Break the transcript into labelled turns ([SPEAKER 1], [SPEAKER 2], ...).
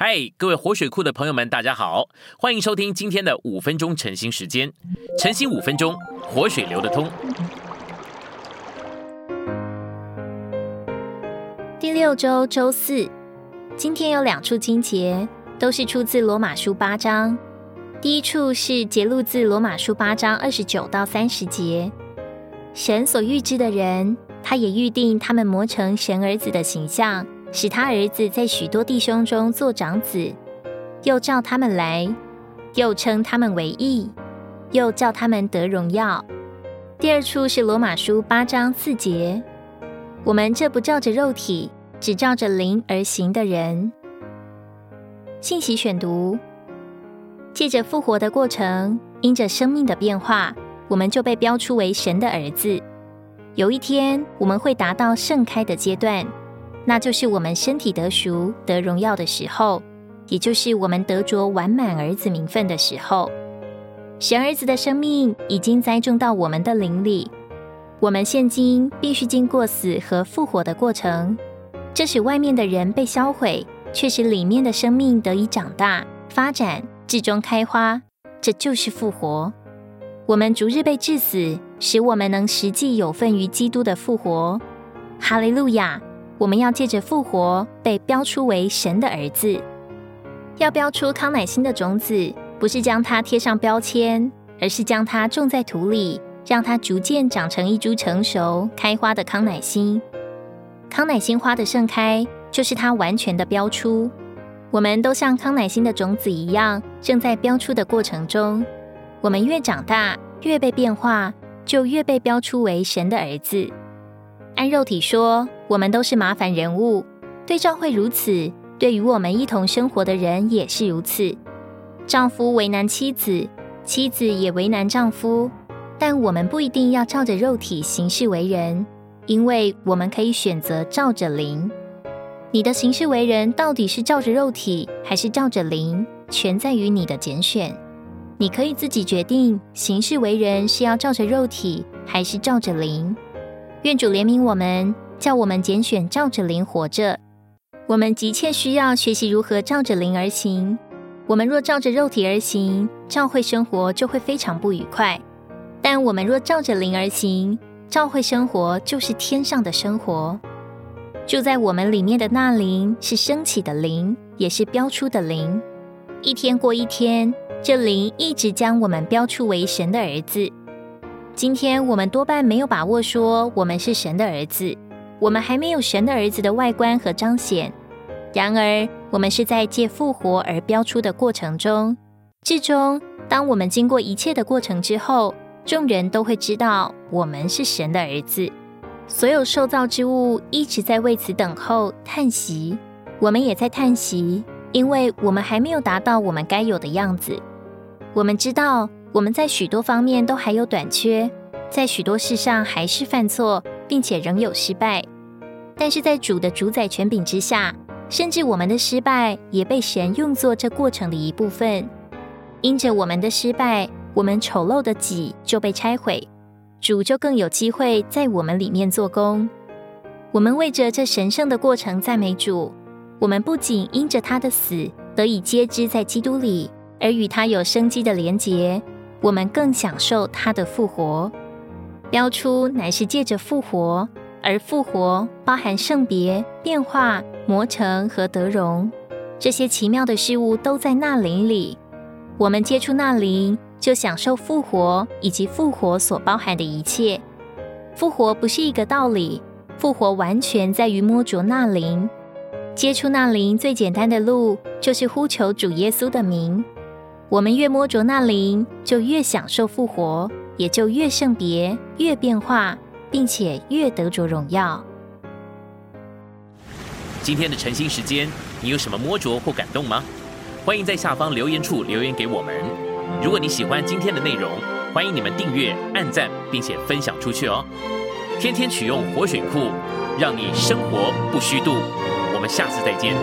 [SPEAKER 1] 嗨，各位活水库的朋友们，大家好，欢迎收听今天的五分钟晨兴时间。晨兴五分钟，活水流得通。
[SPEAKER 2] 第六周周四，今天有两处经节，都是出自罗马书八章。第一处是节录自罗马书八章二十九到三十节。神所预知的人，他也预定他们磨成神儿子的形象。使他儿子在许多弟兄中做长子，又召他们来，又称他们为义，又叫他们得荣耀。第二处是罗马书八章四节，我们这不照着肉体，只照着灵而行的人。信息选读：借着复活的过程，因着生命的变化，我们就被标出为神的儿子。有一天，我们会达到盛开的阶段。那就是我们身体得赎、得荣耀的时候，也就是我们得着完满儿子名分的时候。神儿子的生命已经栽种到我们的灵里，我们现今必须经过死和复活的过程，这使外面的人被销毁，却使里面的生命得以长大、发展，至终开花。这就是复活。我们逐日被致死，使我们能实际有份于基督的复活。哈利路亚。我们要借着复活被标出为神的儿子，要标出康乃馨的种子，不是将它贴上标签，而是将它种在土里，让它逐渐长成一株成熟开花的康乃馨。康乃馨花的盛开，就是它完全的标出。我们都像康乃馨的种子一样，正在标出的过程中。我们越长大，越被变化，就越被标出为神的儿子。按肉体说，我们都是麻烦人物，对照会如此，对于我们一同生活的人也是如此。丈夫为难妻子，妻子也为难丈夫，但我们不一定要照着肉体行事为人，因为我们可以选择照着灵。你的行事为人到底是照着肉体，还是照着灵，全在于你的拣选。你可以自己决定行事为人是要照着肉体，还是照着灵。愿主怜悯我们，叫我们拣选照着灵活着。我们急切需要学习如何照着灵而行。我们若照着肉体而行，教会生活就会非常不愉快；但我们若照着灵而行，教会生活就是天上的生活。住在我们里面的那灵是升起的灵，也是标出的灵。一天过一天，这灵一直将我们标出为神的儿子。今天我们多半没有把握说我们是神的儿子，我们还没有神的儿子的外观和彰显。然而，我们是在借复活而标出的过程中，至终，当我们经过一切的过程之后，众人都会知道我们是神的儿子。所有受造之物一直在为此等候叹息，我们也在叹息，因为我们还没有达到我们该有的样子。我们知道。我们在许多方面都还有短缺，在许多事上还是犯错，并且仍有失败。但是在主的主宰权柄之下，甚至我们的失败也被神用作这过程的一部分。因着我们的失败，我们丑陋的己就被拆毁，主就更有机会在我们里面做工。我们为着这神圣的过程赞美主。我们不仅因着他的死得以接知在基督里，而与他有生机的连结。我们更享受他的复活，标出乃是借着复活，而复活包含圣别、变化、磨成和得荣，这些奇妙的事物都在那灵里。我们接触那灵，就享受复活以及复活所包含的一切。复活不是一个道理，复活完全在于摸着那灵。接触那灵最简单的路，就是呼求主耶稣的名。我们越摸着那灵，就越享受复活，也就越圣别、越变化，并且越得着荣耀。
[SPEAKER 1] 今天的晨兴时间，你有什么摸着或感动吗？欢迎在下方留言处留言给我们。如果你喜欢今天的内容，欢迎你们订阅、按赞，并且分享出去哦。天天取用活水库，让你生活不虚度。我们下次再见。